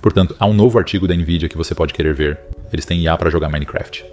Portanto, há um novo artigo da Nvidia que você pode querer ver. Eles têm IA para jogar Minecraft.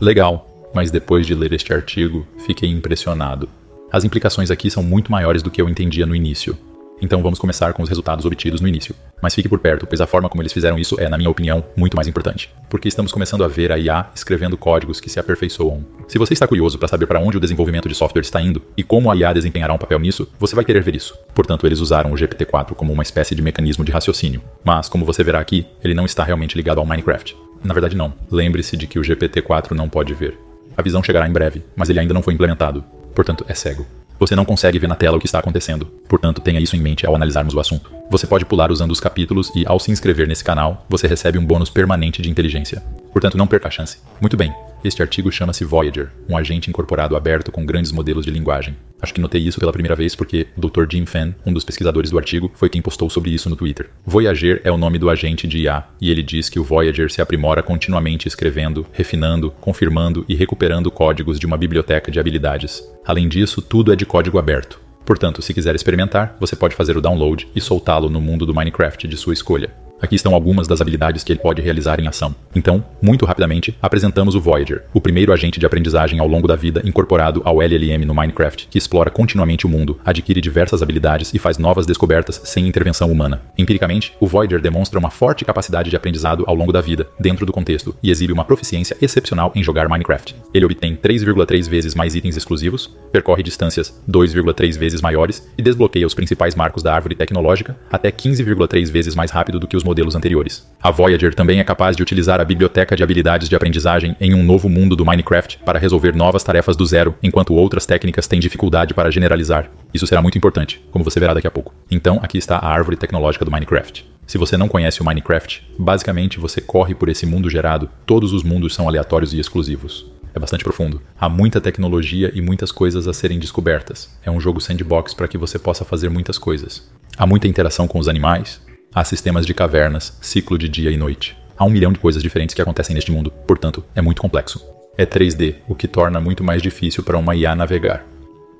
Legal, mas depois de ler este artigo, fiquei impressionado. As implicações aqui são muito maiores do que eu entendia no início. Então vamos começar com os resultados obtidos no início. Mas fique por perto, pois a forma como eles fizeram isso é, na minha opinião, muito mais importante. Porque estamos começando a ver a IA escrevendo códigos que se aperfeiçoam. Se você está curioso para saber para onde o desenvolvimento de software está indo e como a IA desempenhará um papel nisso, você vai querer ver isso. Portanto, eles usaram o GPT-4 como uma espécie de mecanismo de raciocínio. Mas, como você verá aqui, ele não está realmente ligado ao Minecraft. Na verdade, não. Lembre-se de que o GPT-4 não pode ver. A visão chegará em breve, mas ele ainda não foi implementado. Portanto, é cego. Você não consegue ver na tela o que está acontecendo, portanto tenha isso em mente ao analisarmos o assunto. Você pode pular usando os capítulos e, ao se inscrever nesse canal, você recebe um bônus permanente de inteligência. Portanto, não perca a chance. Muito bem, este artigo chama-se Voyager, um agente incorporado aberto com grandes modelos de linguagem. Acho que notei isso pela primeira vez porque o Dr. Jim Fan, um dos pesquisadores do artigo, foi quem postou sobre isso no Twitter. Voyager é o nome do agente de IA, e ele diz que o Voyager se aprimora continuamente escrevendo, refinando, confirmando e recuperando códigos de uma biblioteca de habilidades. Além disso, tudo é de código aberto. Portanto, se quiser experimentar, você pode fazer o download e soltá-lo no mundo do Minecraft de sua escolha. Aqui estão algumas das habilidades que ele pode realizar em ação. Então, muito rapidamente, apresentamos o Voyager, o primeiro agente de aprendizagem ao longo da vida incorporado ao LLM no Minecraft, que explora continuamente o mundo, adquire diversas habilidades e faz novas descobertas sem intervenção humana. Empiricamente, o Voyager demonstra uma forte capacidade de aprendizado ao longo da vida, dentro do contexto, e exibe uma proficiência excepcional em jogar Minecraft. Ele obtém 3,3 vezes mais itens exclusivos, percorre distâncias 2,3 vezes maiores e desbloqueia os principais marcos da árvore tecnológica até 15,3 vezes mais rápido do que os modelos anteriores. A Voyager também é capaz de utilizar a biblioteca de habilidades de aprendizagem em um novo mundo do Minecraft para resolver novas tarefas do zero, enquanto outras técnicas têm dificuldade para generalizar. Isso será muito importante, como você verá daqui a pouco. Então, aqui está a árvore tecnológica do Minecraft. Se você não conhece o Minecraft, basicamente você corre por esse mundo gerado, todos os mundos são aleatórios e exclusivos. É bastante profundo. Há muita tecnologia e muitas coisas a serem descobertas. É um jogo sandbox para que você possa fazer muitas coisas. Há muita interação com os animais, Há sistemas de cavernas, ciclo de dia e noite. Há um milhão de coisas diferentes que acontecem neste mundo, portanto, é muito complexo. É 3D, o que torna muito mais difícil para uma IA navegar.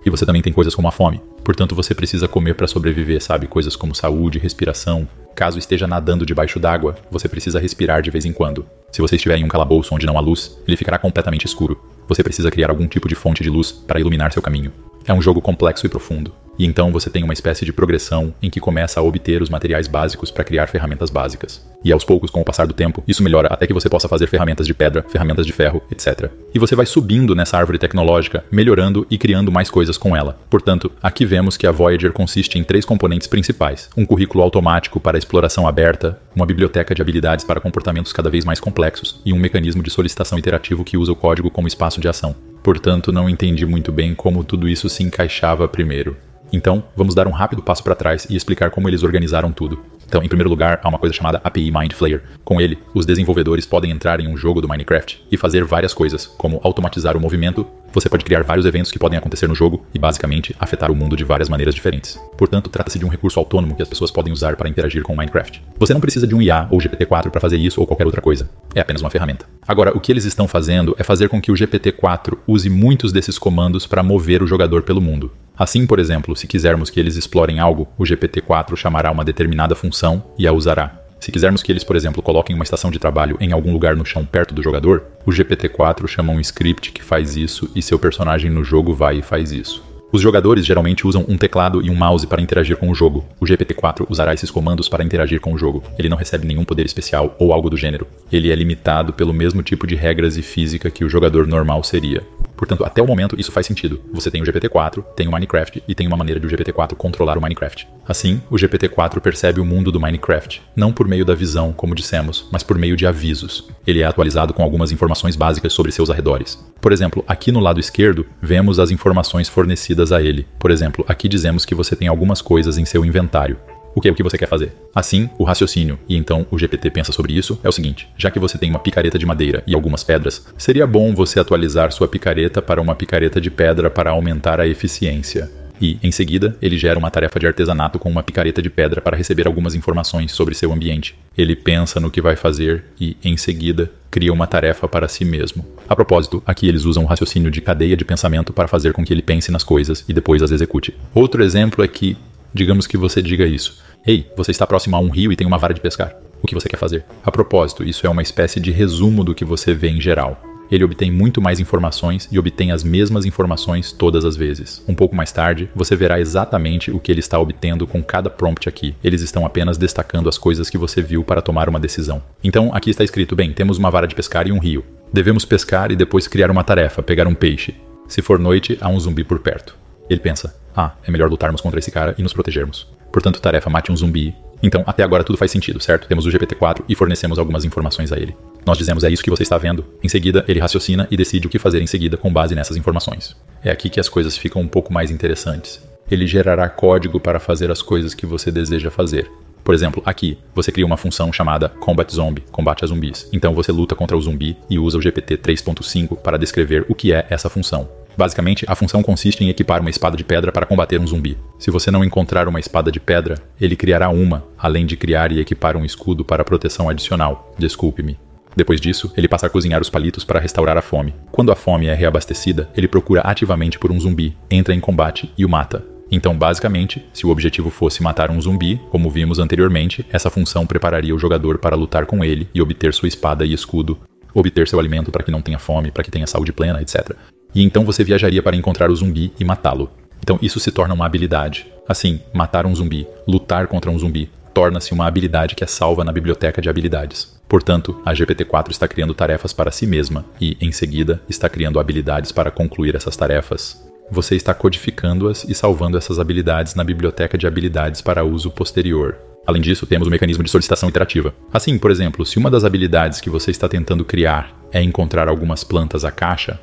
E você também tem coisas como a fome, portanto você precisa comer para sobreviver, sabe? Coisas como saúde, respiração. Caso esteja nadando debaixo d'água, você precisa respirar de vez em quando. Se você estiver em um calabouço onde não há luz, ele ficará completamente escuro. Você precisa criar algum tipo de fonte de luz para iluminar seu caminho. É um jogo complexo e profundo. E então você tem uma espécie de progressão em que começa a obter os materiais básicos para criar ferramentas básicas. E aos poucos, com o passar do tempo, isso melhora até que você possa fazer ferramentas de pedra, ferramentas de ferro, etc. E você vai subindo nessa árvore tecnológica, melhorando e criando mais coisas com ela. Portanto, aqui vemos que a Voyager consiste em três componentes principais: um currículo automático para exploração aberta, uma biblioteca de habilidades para comportamentos cada vez mais complexos e um mecanismo de solicitação iterativo que usa o código como espaço de ação. Portanto, não entendi muito bem como tudo isso se encaixava primeiro. Então, vamos dar um rápido passo para trás e explicar como eles organizaram tudo. Então, em primeiro lugar, há uma coisa chamada API Mind Flayer. Com ele, os desenvolvedores podem entrar em um jogo do Minecraft e fazer várias coisas, como automatizar o movimento. Você pode criar vários eventos que podem acontecer no jogo e, basicamente, afetar o mundo de várias maneiras diferentes. Portanto, trata-se de um recurso autônomo que as pessoas podem usar para interagir com o Minecraft. Você não precisa de um IA ou GPT-4 para fazer isso ou qualquer outra coisa. É apenas uma ferramenta. Agora, o que eles estão fazendo é fazer com que o GPT-4 use muitos desses comandos para mover o jogador pelo mundo. Assim, por exemplo, se quisermos que eles explorem algo, o GPT-4 chamará uma determinada função e a usará. Se quisermos que eles, por exemplo, coloquem uma estação de trabalho em algum lugar no chão perto do jogador, o GPT-4 chama um script que faz isso e seu personagem no jogo vai e faz isso. Os jogadores geralmente usam um teclado e um mouse para interagir com o jogo. O GPT-4 usará esses comandos para interagir com o jogo. Ele não recebe nenhum poder especial ou algo do gênero. Ele é limitado pelo mesmo tipo de regras e física que o jogador normal seria. Portanto, até o momento isso faz sentido. Você tem o GPT-4, tem o Minecraft e tem uma maneira de o GPT-4 controlar o Minecraft. Assim, o GPT-4 percebe o mundo do Minecraft, não por meio da visão, como dissemos, mas por meio de avisos. Ele é atualizado com algumas informações básicas sobre seus arredores. Por exemplo, aqui no lado esquerdo, vemos as informações fornecidas a ele. Por exemplo, aqui dizemos que você tem algumas coisas em seu inventário o que é o que você quer fazer. Assim, o raciocínio, e então o GPT pensa sobre isso, é o seguinte: já que você tem uma picareta de madeira e algumas pedras, seria bom você atualizar sua picareta para uma picareta de pedra para aumentar a eficiência. E, em seguida, ele gera uma tarefa de artesanato com uma picareta de pedra para receber algumas informações sobre seu ambiente. Ele pensa no que vai fazer e, em seguida, cria uma tarefa para si mesmo. A propósito, aqui eles usam o raciocínio de cadeia de pensamento para fazer com que ele pense nas coisas e depois as execute. Outro exemplo é que, digamos que você diga isso: Ei, você está próximo a um rio e tem uma vara de pescar. o que você quer fazer. A propósito, isso é uma espécie de resumo do que você vê em geral. Ele obtém muito mais informações e obtém as mesmas informações todas as vezes. Um pouco mais tarde, você verá exatamente o que ele está obtendo com cada prompt aqui. Eles estão apenas destacando as coisas que você viu para tomar uma decisão. Então, aqui está escrito: bem, temos uma vara de pescar e um rio. Devemos pescar e depois criar uma tarefa, pegar um peixe. Se for noite, há um zumbi por perto. Ele pensa: ah, é melhor lutarmos contra esse cara e nos protegermos. Portanto, tarefa: mate um zumbi. Então, até agora tudo faz sentido, certo? Temos o GPT-4 e fornecemos algumas informações a ele. Nós dizemos é isso que você está vendo. Em seguida, ele raciocina e decide o que fazer em seguida com base nessas informações. É aqui que as coisas ficam um pouco mais interessantes. Ele gerará código para fazer as coisas que você deseja fazer. Por exemplo, aqui, você cria uma função chamada Combat Zombie, combate a zumbis. Então você luta contra o zumbi e usa o GPT 3.5 para descrever o que é essa função. Basicamente, a função consiste em equipar uma espada de pedra para combater um zumbi. Se você não encontrar uma espada de pedra, ele criará uma, além de criar e equipar um escudo para proteção adicional. Desculpe-me. Depois disso, ele passa a cozinhar os palitos para restaurar a fome. Quando a fome é reabastecida, ele procura ativamente por um zumbi, entra em combate e o mata. Então, basicamente, se o objetivo fosse matar um zumbi, como vimos anteriormente, essa função prepararia o jogador para lutar com ele e obter sua espada e escudo, obter seu alimento para que não tenha fome, para que tenha saúde plena, etc. E então você viajaria para encontrar o zumbi e matá-lo. Então isso se torna uma habilidade. Assim, matar um zumbi, lutar contra um zumbi, torna-se uma habilidade que é salva na biblioteca de habilidades. Portanto, a GPT-4 está criando tarefas para si mesma e, em seguida, está criando habilidades para concluir essas tarefas. Você está codificando-as e salvando essas habilidades na biblioteca de habilidades para uso posterior. Além disso, temos o mecanismo de solicitação iterativa. Assim, por exemplo, se uma das habilidades que você está tentando criar é encontrar algumas plantas à caixa,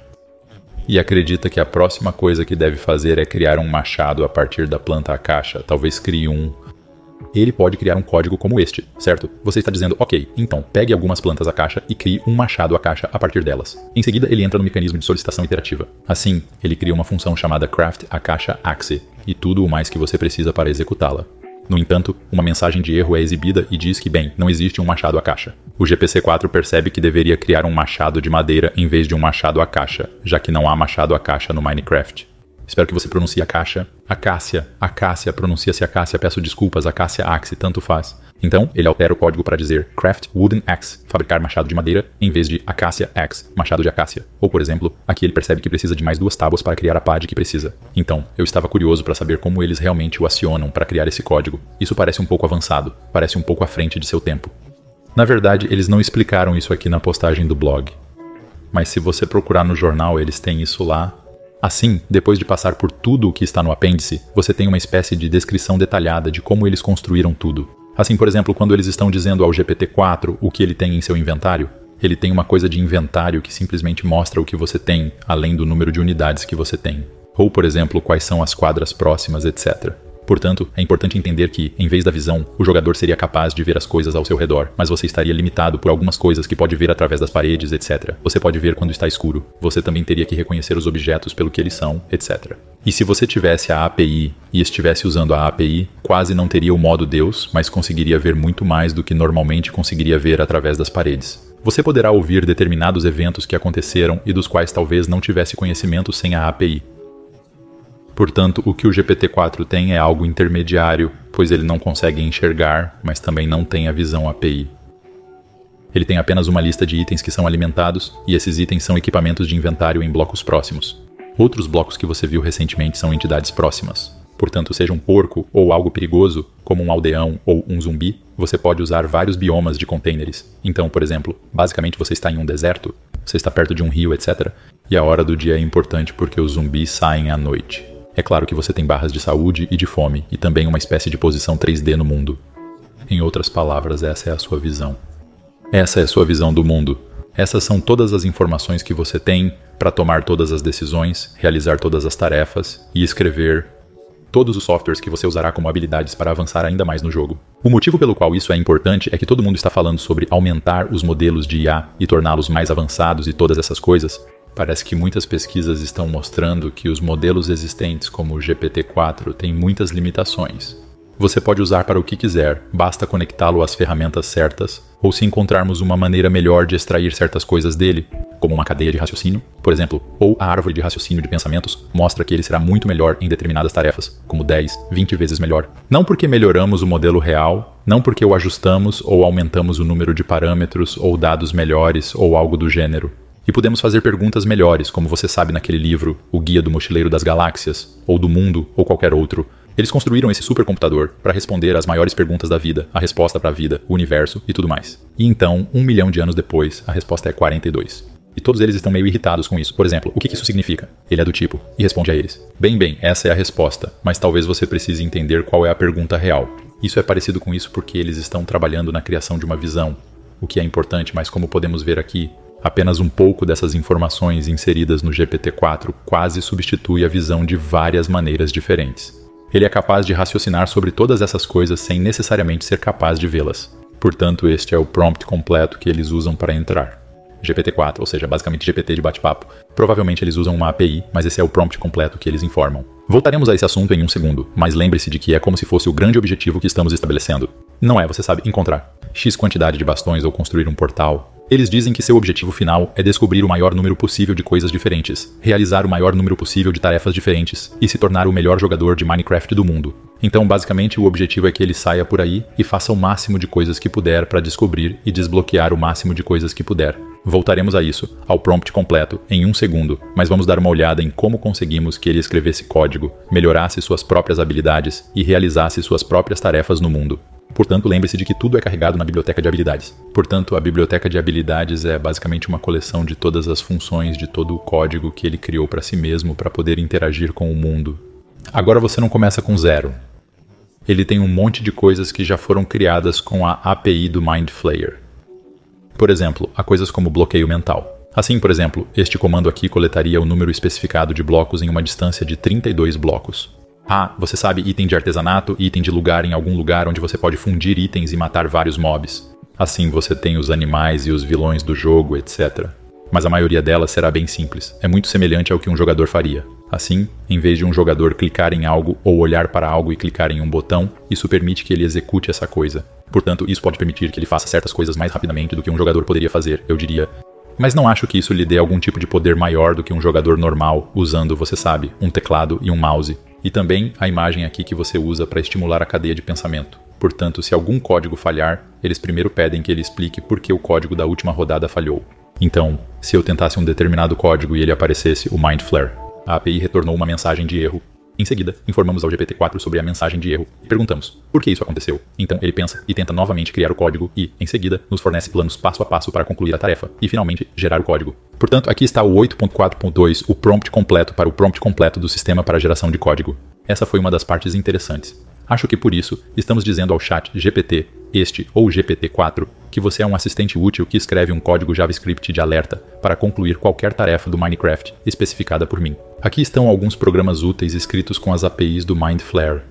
e acredita que a próxima coisa que deve fazer é criar um machado a partir da planta à caixa, talvez crie um ele pode criar um código como este, certo? Você está dizendo, ok, então pegue algumas plantas à caixa e crie um machado à caixa a partir delas. Em seguida, ele entra no mecanismo de solicitação iterativa. Assim, ele cria uma função chamada craft a caixa axe e tudo o mais que você precisa para executá-la. No entanto, uma mensagem de erro é exibida e diz que, bem, não existe um machado à caixa. O GPC-4 percebe que deveria criar um machado de madeira em vez de um machado à caixa, já que não há machado à caixa no Minecraft. Espero que você pronuncie a caixa. Acácia. Acácia. Pronuncia-se Acácia. Peço desculpas. Acácia Axe. Tanto faz. Então, ele altera o código para dizer Craft Wooden Axe. Fabricar machado de madeira em vez de Acácia Axe. Machado de acácia. Ou, por exemplo, aqui ele percebe que precisa de mais duas tábuas para criar a pá de que precisa. Então, eu estava curioso para saber como eles realmente o acionam para criar esse código. Isso parece um pouco avançado. Parece um pouco à frente de seu tempo. Na verdade, eles não explicaram isso aqui na postagem do blog. Mas se você procurar no jornal, eles têm isso lá Assim, depois de passar por tudo o que está no apêndice, você tem uma espécie de descrição detalhada de como eles construíram tudo. Assim, por exemplo, quando eles estão dizendo ao GPT-4 o que ele tem em seu inventário, ele tem uma coisa de inventário que simplesmente mostra o que você tem, além do número de unidades que você tem. Ou, por exemplo, quais são as quadras próximas, etc. Portanto, é importante entender que, em vez da visão, o jogador seria capaz de ver as coisas ao seu redor, mas você estaria limitado por algumas coisas que pode ver através das paredes, etc. Você pode ver quando está escuro. Você também teria que reconhecer os objetos pelo que eles são, etc. E se você tivesse a API e estivesse usando a API, quase não teria o modo Deus, mas conseguiria ver muito mais do que normalmente conseguiria ver através das paredes. Você poderá ouvir determinados eventos que aconteceram e dos quais talvez não tivesse conhecimento sem a API. Portanto, o que o GPT-4 tem é algo intermediário, pois ele não consegue enxergar, mas também não tem a visão API. Ele tem apenas uma lista de itens que são alimentados, e esses itens são equipamentos de inventário em blocos próximos. Outros blocos que você viu recentemente são entidades próximas. Portanto, seja um porco ou algo perigoso, como um aldeão ou um zumbi, você pode usar vários biomas de containers. Então, por exemplo, basicamente você está em um deserto, você está perto de um rio, etc. E a hora do dia é importante porque os zumbis saem à noite. É claro que você tem barras de saúde e de fome, e também uma espécie de posição 3D no mundo. Em outras palavras, essa é a sua visão. Essa é a sua visão do mundo. Essas são todas as informações que você tem para tomar todas as decisões, realizar todas as tarefas e escrever todos os softwares que você usará como habilidades para avançar ainda mais no jogo. O motivo pelo qual isso é importante é que todo mundo está falando sobre aumentar os modelos de IA e torná-los mais avançados e todas essas coisas, Parece que muitas pesquisas estão mostrando que os modelos existentes, como o GPT-4, têm muitas limitações. Você pode usar para o que quiser, basta conectá-lo às ferramentas certas, ou se encontrarmos uma maneira melhor de extrair certas coisas dele, como uma cadeia de raciocínio, por exemplo, ou a árvore de raciocínio de pensamentos, mostra que ele será muito melhor em determinadas tarefas, como 10, 20 vezes melhor. Não porque melhoramos o modelo real, Não porque o ajustamos ou aumentamos o número de parâmetros ou dados melhores ou algo do gênero. E podemos fazer perguntas melhores, como você sabe naquele livro, O Guia do Mochileiro das Galáxias, ou do Mundo, ou qualquer outro. Eles construíram esse supercomputador para responder às maiores perguntas da vida, a resposta para a vida, o universo e tudo mais. E então, um milhão de anos depois, a resposta é 42. E todos eles estão meio irritados com isso. Por exemplo, o que isso significa? Ele é do tipo, e responde a eles: Bem, bem, essa é a resposta, mas talvez você precise entender qual é a pergunta real. Isso é parecido com isso porque eles estão trabalhando na criação de uma visão, o que é importante, mas como podemos ver aqui, apenas um pouco dessas informações inseridas no GPT-4 quase substitui a visão de várias maneiras diferentes. Ele é capaz de raciocinar sobre todas essas coisas sem necessariamente ser capaz de vê-las. Portanto, este é o prompt completo que eles usam para entrar. GPT-4, ou seja, basicamente GPT de bate-papo. Provavelmente eles usam uma API, mas esse é o prompt completo que eles informam. Voltaremos a esse assunto em um segundo, mas lembre-se de que é como se fosse o grande objetivo que estamos estabelecendo. Não é, você sabe, encontrar X quantidade de bastões ou construir um portal. Eles dizem que seu objetivo final é descobrir o maior número possível de coisas diferentes, realizar o maior número possível de tarefas diferentes e se tornar o melhor jogador de Minecraft do mundo. Então, basicamente, o objetivo é que ele saia por aí e faça o máximo de coisas que puder para descobrir e desbloquear o máximo de coisas que puder. Voltaremos a isso, ao prompt completo, em um segundo, mas vamos dar uma olhada em como conseguimos que ele escrevesse código, melhorasse suas próprias habilidades e realizasse suas próprias tarefas no mundo. Portanto, lembre-se de que tudo é carregado na biblioteca de habilidades. Portanto, a biblioteca de habilidades é basicamente uma coleção de todas as funções de todo o código que ele criou para si mesmo para poder interagir com o mundo. Agora você não começa com zero. Ele tem um monte de coisas que já foram criadas com a API do Mind Flayer. Por exemplo, há coisas como bloqueio mental. Assim, por exemplo, este comando aqui coletaria o número especificado de blocos em uma distância de 32 blocos. Ah, você sabe item de artesanato, item de lugar em algum lugar onde você pode fundir itens e matar vários mobs. Assim você tem os animais e os vilões do jogo, etc. Mas a maioria delas será bem simples, é muito semelhante ao que um jogador faria. Assim, em vez de um jogador clicar em algo ou olhar para algo e clicar em um botão, isso permite que ele execute essa coisa. Portanto, isso pode permitir que ele faça certas coisas mais rapidamente do que um jogador poderia fazer, eu diria. Mas não acho que isso lhe dê algum tipo de poder maior do que um jogador normal usando, você sabe, um teclado e um mouse. E também a imagem aqui que você usa para estimular a cadeia de pensamento. Portanto, se algum código falhar, eles primeiro pedem que ele explique por que o código da última rodada falhou. Então, se eu tentasse um determinado código e ele aparecesse o Mindflare, a API retornou uma mensagem de erro. Em seguida, informamos ao GPT-4 sobre a mensagem de erro e perguntamos por que isso aconteceu. Então ele pensa e tenta novamente criar o código e, em seguida, nos fornece planos passo a passo para concluir a tarefa e, finalmente, gerar o código. Portanto, aqui está o 8.4.2, o prompt completo para o prompt completo do sistema para geração de código. Essa foi uma das partes interessantes. Acho que por isso estamos dizendo ao chat GPT, este ou GPT-4, que você é um assistente útil que escreve um código JavaScript de alerta para concluir qualquer tarefa do Minecraft especificada por mim. Aqui estão alguns programas úteis escritos com as APIs do Mindflare.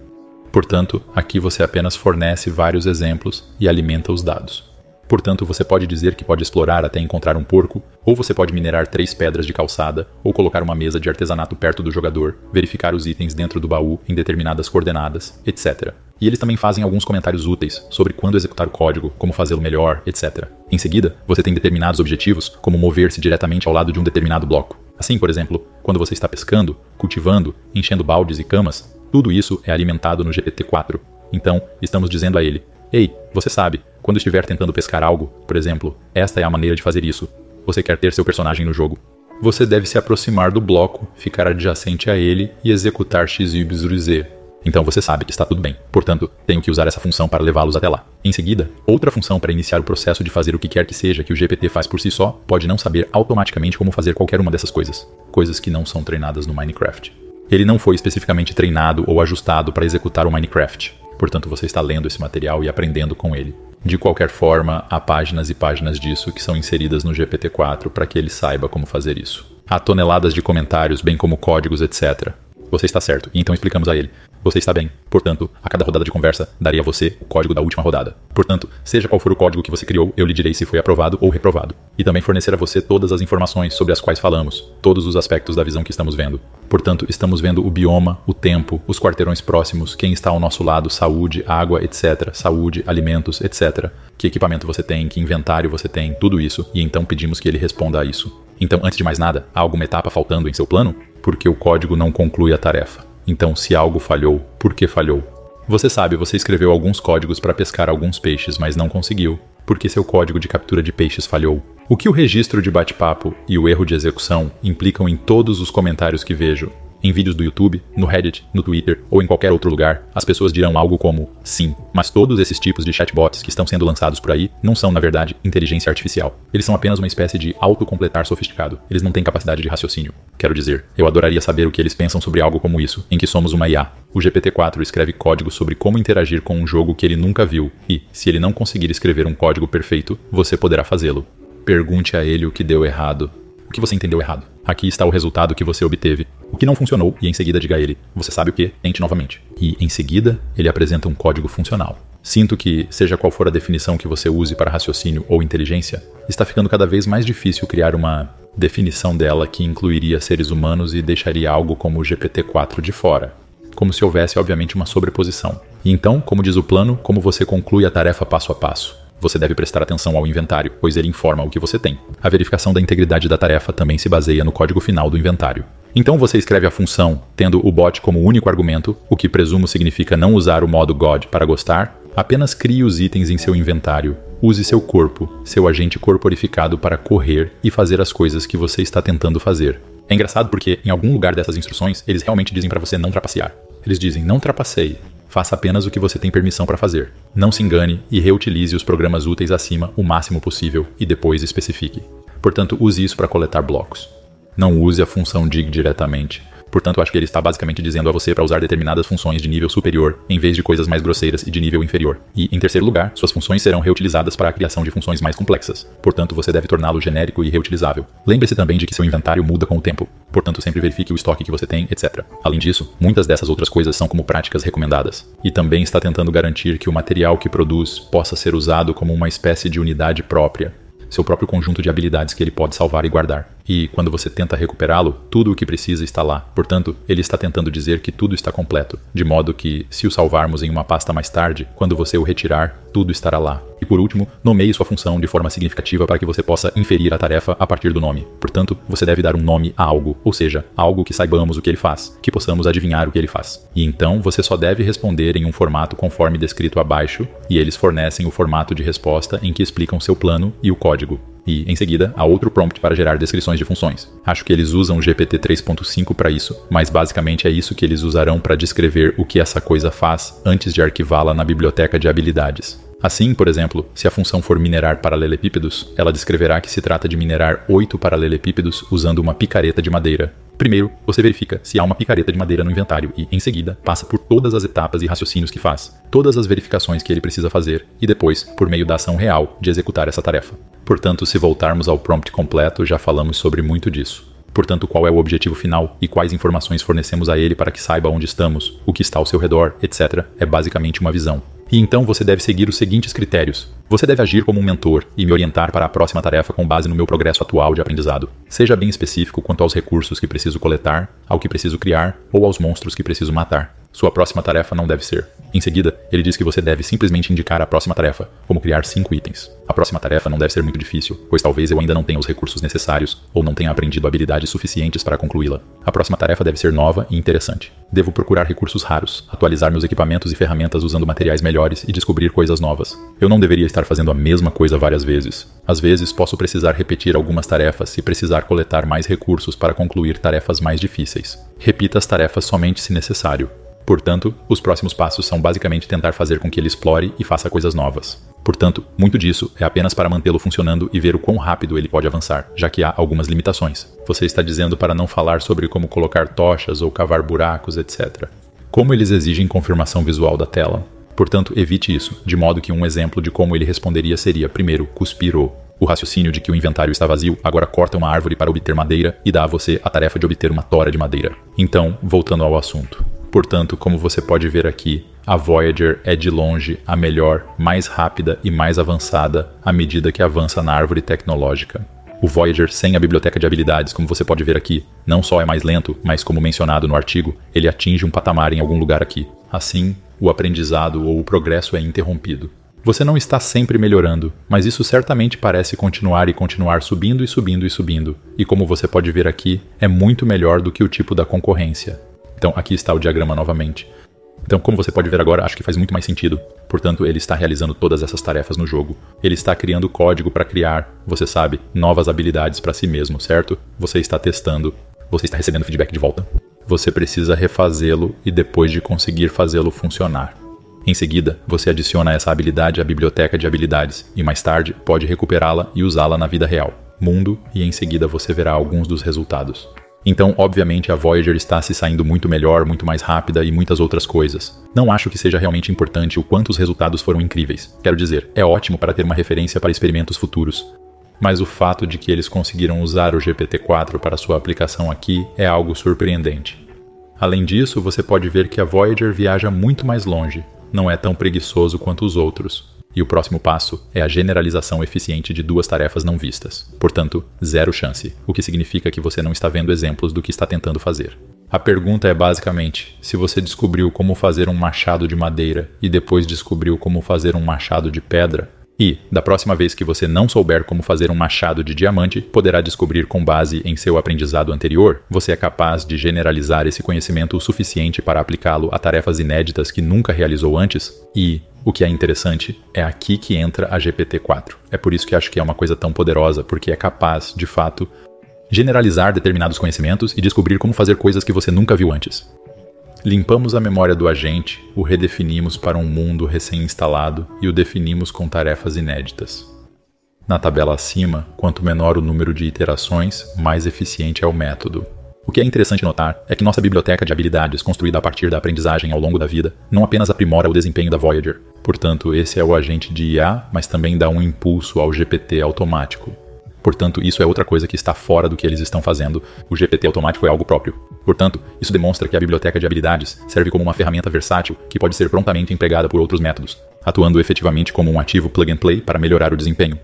Portanto, aqui você apenas fornece vários exemplos e alimenta os dados. Portanto, você pode dizer que pode explorar até encontrar um porco, ou você pode minerar três pedras de calçada, ou colocar uma mesa de artesanato perto do jogador, verificar os itens dentro do baú em determinadas coordenadas, etc. E eles também fazem alguns comentários úteis sobre quando executar o código, como fazê-lo melhor, etc. Em seguida, você tem determinados objetivos, como mover-se diretamente ao lado de um determinado bloco. Assim, por exemplo, quando você está pescando, cultivando, enchendo baldes e camas, tudo isso é alimentado no GPT-4. Então, estamos dizendo a ele: Ei, você sabe, quando estiver tentando pescar algo, por exemplo, esta é a maneira de fazer isso. Você quer ter seu personagem no jogo. Você deve se aproximar do bloco, ficar adjacente a ele e executar XYZ. Então você sabe que está tudo bem. Portanto, tenho que usar essa função para levá-los até lá. Em seguida, outra função para iniciar o processo de fazer o que quer que seja que o GPT faz por si só pode não saber automaticamente como fazer qualquer uma dessas coisas. Coisas que não são treinadas no Minecraft. Ele não foi especificamente treinado ou ajustado para executar o Minecraft. Portanto, você está lendo esse material e aprendendo com ele. De qualquer forma, há páginas e páginas disso que são inseridas no GPT-4 para que ele saiba como fazer isso. Há toneladas de comentários, bem como códigos, etc. Você está certo, e então explicamos a ele. Você está bem. Portanto, a cada rodada de conversa, daria a você o código da última rodada. Portanto, seja qual for o código que você criou, eu lhe direi se foi aprovado ou reprovado. E também fornecer a você todas as informações sobre as quais falamos, todos os aspectos da visão que estamos vendo. Portanto, estamos vendo o bioma, o tempo, os quarteirões próximos, quem está ao nosso lado, saúde, água, etc., saúde, alimentos, etc. Que equipamento você tem, que inventário você tem, tudo isso, e então pedimos que ele responda a isso. Então, antes de mais nada, há alguma etapa faltando em seu plano? Porque o código não conclui a tarefa. Então, se algo falhou, por que falhou? Você sabe, você escreveu alguns códigos para pescar alguns peixes, mas não conseguiu, porque seu código de captura de peixes falhou. O que o registro de bate-papo e o erro de execução implicam em todos os comentários que vejo, em vídeos do YouTube, no Reddit, no Twitter ou em qualquer outro lugar, as pessoas dirão algo como sim, mas todos esses tipos de chatbots que estão sendo lançados por aí não são, na verdade, inteligência artificial. Eles são apenas uma espécie de autocompletar sofisticado. Eles não têm capacidade de raciocínio. Quero dizer, eu adoraria saber o que eles pensam sobre algo como isso, em que somos uma IA. O GPT-4 escreve código sobre como interagir com um jogo que ele nunca viu, e, se ele não conseguir escrever um código perfeito, você poderá fazê-lo. Pergunte a ele o que deu errado. O que você entendeu errado? Aqui está o resultado que você obteve. Que não funcionou, e em seguida diga a ele: Você sabe o que? Tente novamente. E em seguida, ele apresenta um código funcional. Sinto que, seja qual for a definição que você use para raciocínio ou inteligência, está ficando cada vez mais difícil criar uma definição dela que incluiria seres humanos e deixaria algo como o GPT-4 de fora. Como se houvesse, obviamente, uma sobreposição. E então, como diz o plano, como você conclui a tarefa passo a passo? Você deve prestar atenção ao inventário, pois ele informa o que você tem. A verificação da integridade da tarefa também se baseia no código final do inventário. Então você escreve a função tendo o bot como único argumento, o que presumo significa não usar o modo God para gostar. Apenas crie os itens em seu inventário. Use seu corpo, seu agente corporificado para correr e fazer as coisas que você está tentando fazer. É engraçado porque em algum lugar dessas instruções eles realmente dizem para você não trapacear. Eles dizem não trapaceie, Faça apenas o que você tem permissão para fazer. Não se engane e reutilize os programas úteis acima o máximo possível e depois especifique. Portanto, use isso para coletar blocos. Não use a função dig diretamente. Portanto, acho que ele está basicamente dizendo a você para usar determinadas funções de nível superior em vez de coisas mais grosseiras e de nível inferior. E, em terceiro lugar, suas funções serão reutilizadas para a criação de funções mais complexas. Portanto, você deve torná-lo genérico e reutilizável. Lembre-se também de que seu inventário muda com o tempo. Portanto, sempre verifique o estoque que você tem, etc. Além disso, muitas dessas outras coisas são como práticas recomendadas. E também está tentando garantir que o material que produz possa ser usado como uma espécie de unidade própria, seu próprio conjunto de habilidades que ele pode salvar e guardar. E quando você tenta recuperá-lo, tudo o que precisa está lá. Portanto, ele está tentando dizer que tudo está completo, de modo que, se o salvarmos em uma pasta mais tarde, quando você o retirar, tudo estará lá. E por último, nomeie sua função de forma significativa para que você possa inferir a tarefa a partir do nome. Portanto, você deve dar um nome a algo, ou seja, algo que saibamos o que ele faz, que possamos adivinhar o que ele faz. E então você só deve responder em um formato conforme descrito abaixo, e eles fornecem o formato de resposta em que explicam seu plano e o código e, em seguida, há outro prompt para gerar descrições de funções. Acho que eles usam GPT 3.5 para isso, mas basicamente é isso que eles usarão para descrever o que essa coisa faz antes de arquivá-la na biblioteca de habilidades. Assim, por exemplo, se a função for minerar paralelepípedos, ela descreverá que se trata de minerar oito paralelepípedos usando uma picareta de madeira. Primeiro, você verifica se há uma picareta de madeira no inventário e, em seguida, passa por todas as etapas e raciocínios que faz, todas as verificações que ele precisa fazer e depois, por meio da ação real, de executar essa tarefa. Portanto, se voltarmos ao prompt completo, já falamos sobre muito disso. Portanto, qual é o objetivo final e quais informações fornecemos a ele para que saiba onde estamos, o que está ao seu redor, etc., é basicamente uma visão. E então você deve seguir os seguintes critérios. Você deve agir como um mentor e me orientar para a próxima tarefa com base no meu progresso atual de aprendizado. Seja bem específico quanto aos recursos que preciso coletar, ao que preciso criar ou aos monstros que preciso matar. Sua próxima tarefa não deve ser. Em seguida, ele diz que você deve simplesmente indicar a próxima tarefa, como criar cinco itens. A próxima tarefa não deve ser muito difícil, pois talvez eu ainda não tenha os recursos necessários ou não tenha aprendido habilidades suficientes para concluí-la. A próxima tarefa deve ser nova e interessante. Devo procurar recursos raros, atualizar meus equipamentos e ferramentas usando materiais melhores e descobrir coisas novas. Eu não deveria estar fazendo a mesma coisa várias vezes. Às vezes, posso precisar repetir algumas tarefas e precisar coletar mais recursos para concluir tarefas mais difíceis. Repita as tarefas somente se necessário. Portanto, os próximos passos são basicamente tentar fazer com que ele explore e faça coisas novas. Portanto, muito disso é apenas para mantê-lo funcionando e ver o quão rápido ele pode avançar, já que há algumas limitações. Você está dizendo para não falar sobre como colocar tochas ou cavar buracos, etc. Como eles exigem confirmação visual da tela. Portanto, evite isso, de modo que um exemplo de como ele responderia seria: primeiro, cuspir o. O raciocínio de que o inventário está vazio agora corta uma árvore para obter madeira e dá a você a tarefa de obter uma tora de madeira. Então, voltando ao assunto. Portanto, como você pode ver aqui, a Voyager é de longe a melhor, mais rápida e mais avançada à medida que avança na árvore tecnológica. O Voyager sem a biblioteca de habilidades, como você pode ver aqui, não só é mais lento, mas como mencionado no artigo, ele atinge um patamar em algum lugar aqui. Assim, o aprendizado ou o progresso é interrompido. Você não está sempre melhorando, mas isso certamente parece continuar e continuar subindo e subindo e subindo. E como você pode ver aqui, é muito melhor do que o tipo da concorrência. Então, aqui está o diagrama novamente. Então, como você pode ver agora, acho que faz muito mais sentido. Portanto, ele está realizando todas essas tarefas no jogo. Ele está criando código para criar, você sabe, novas habilidades para si mesmo, certo? Você está testando, você está recebendo feedback de volta. Você precisa refazê-lo e depois de conseguir fazê-lo funcionar. Em seguida, você adiciona essa habilidade à biblioteca de habilidades e mais tarde pode recuperá-la e usá-la na vida real, mundo, e em seguida você verá alguns dos resultados. Então, obviamente, a Voyager está se saindo muito melhor, muito mais rápida e muitas outras coisas. Não acho que seja realmente importante o quanto os resultados foram incríveis. Quero dizer, é ótimo para ter uma referência para experimentos futuros. Mas o fato de que eles conseguiram usar o GPT-4 para sua aplicação aqui é algo surpreendente. Além disso, você pode ver que a Voyager viaja muito mais longe, não é tão preguiçoso quanto os outros. E o próximo passo é a generalização eficiente de duas tarefas não vistas. Portanto, zero chance, o que significa que você não está vendo exemplos do que está tentando fazer. A pergunta é basicamente: se você descobriu como fazer um machado de madeira e depois descobriu como fazer um machado de pedra, e, da próxima vez que você não souber como fazer um machado de diamante, poderá descobrir com base em seu aprendizado anterior, você é capaz de generalizar esse conhecimento o suficiente para aplicá-lo a tarefas inéditas que nunca realizou antes? E, o que é interessante, é aqui que entra a GPT-4. É por isso que acho que é uma coisa tão poderosa, porque é capaz, de fato, generalizar determinados conhecimentos e descobrir como fazer coisas que você nunca viu antes. Limpamos a memória do agente, o redefinimos para um mundo recém-instalado e o definimos com tarefas inéditas. Na tabela acima, quanto menor o número de iterações, mais eficiente é o método. O que é interessante notar é que nossa biblioteca de habilidades, construída a partir da aprendizagem ao longo da vida, não apenas aprimora o desempenho da Voyager. Portanto, esse é o agente de IA, mas também dá um impulso ao GPT automático. Portanto, isso é outra coisa que está fora do que eles estão fazendo. O GPT automático é algo próprio. Portanto, isso demonstra que a biblioteca de habilidades serve como uma ferramenta versátil que pode ser prontamente empregada por outros métodos, atuando efetivamente como um ativo plug and play para melhorar o desempenho.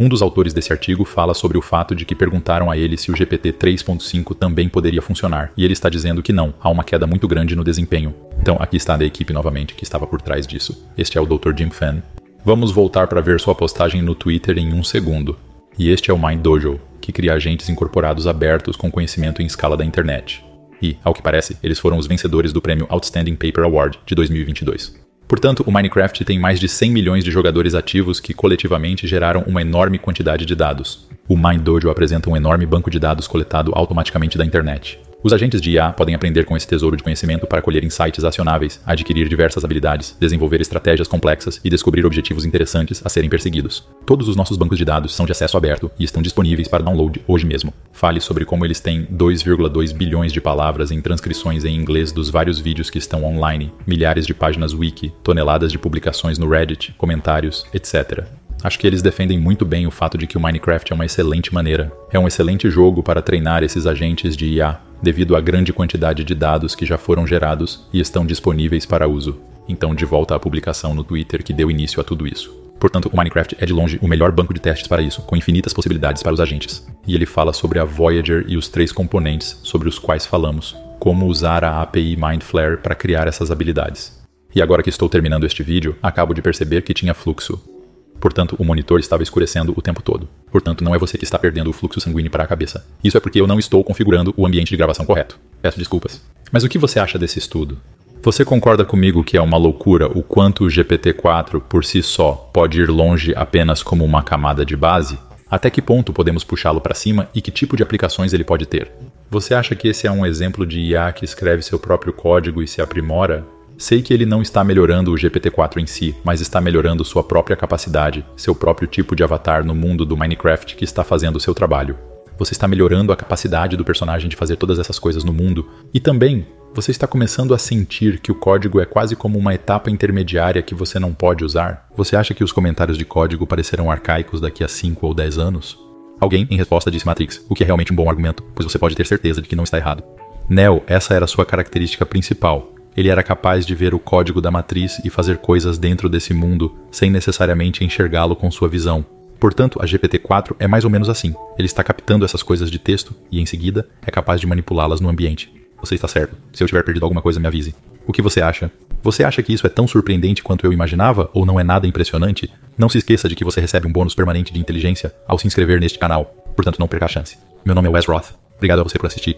Um dos autores desse artigo fala sobre o fato de que perguntaram a ele se o GPT 3.5 também poderia funcionar, e ele está dizendo que não, há uma queda muito grande no desempenho. Então, aqui está a equipe novamente que estava por trás disso. Este é o Dr. Jim Fan. Vamos voltar para ver sua postagem no Twitter em um segundo. E este é o Mind Dojo, que cria agentes incorporados abertos com conhecimento em escala da internet. E, ao que parece, eles foram os vencedores do prêmio Outstanding Paper Award de 2022. Portanto, o Minecraft tem mais de 100 milhões de jogadores ativos que coletivamente geraram uma enorme quantidade de dados. O Mind Dojo apresenta um enorme banco de dados coletado automaticamente da internet. Os agentes de IA podem aprender com esse tesouro de conhecimento para colher insights acionáveis, adquirir diversas habilidades, desenvolver estratégias complexas e descobrir objetivos interessantes a serem perseguidos. Todos os nossos bancos de dados são de acesso aberto e estão disponíveis para download hoje mesmo. Fale sobre como eles têm 2,2 bilhões de palavras em transcrições em inglês dos vários vídeos que estão online, milhares de páginas wiki, toneladas de publicações no Reddit, comentários, etc. Acho que eles defendem muito bem o fato de que o Minecraft é uma excelente maneira. É um excelente jogo para treinar esses agentes de IA, devido à grande quantidade de dados que já foram gerados e estão disponíveis para uso. Então, de volta à publicação no Twitter que deu início a tudo isso. Portanto, o Minecraft é de longe o melhor banco de testes para isso, com infinitas possibilidades para os agentes. E ele fala sobre a Voyager e os três componentes sobre os quais falamos, como usar a API Mindflare para criar essas habilidades. E agora que estou terminando este vídeo, acabo de perceber que tinha fluxo. Portanto, o monitor estava escurecendo o tempo todo. Portanto, não é você que está perdendo o fluxo sanguíneo para a cabeça. Isso é porque eu não estou configurando o ambiente de gravação correto. Peço desculpas. Mas o que você acha desse estudo? Você concorda comigo que é uma loucura o quanto o GPT-4 por si só pode ir longe apenas como uma camada de base? Até que ponto podemos puxá-lo para cima e que tipo de aplicações ele pode ter? Você acha que esse é um exemplo de IA que escreve seu próprio código e se aprimora? Sei que ele não está melhorando o GPT-4 em si, mas está melhorando sua própria capacidade, seu próprio tipo de avatar no mundo do Minecraft que está fazendo o seu trabalho. Você está melhorando a capacidade do personagem de fazer todas essas coisas no mundo, e também você está começando a sentir que o código é quase como uma etapa intermediária que você não pode usar? Você acha que os comentários de código parecerão arcaicos daqui a 5 ou 10 anos? Alguém, em resposta, disse Matrix, o que é realmente um bom argumento, pois você pode ter certeza de que não está errado. Neo, essa era sua característica principal, ele era capaz de ver o código da matriz e fazer coisas dentro desse mundo sem necessariamente enxergá-lo com sua visão. Portanto, a GPT-4 é mais ou menos assim. Ele está captando essas coisas de texto e, em seguida, é capaz de manipulá-las no ambiente. Você está certo. Se eu tiver perdido alguma coisa, me avise. O que você acha? Você acha que isso é tão surpreendente quanto eu imaginava ou não é nada impressionante? Não se esqueça de que você recebe um bônus permanente de inteligência ao se inscrever neste canal. Portanto, não perca a chance. Meu nome é Wes Roth. Obrigado a você por assistir.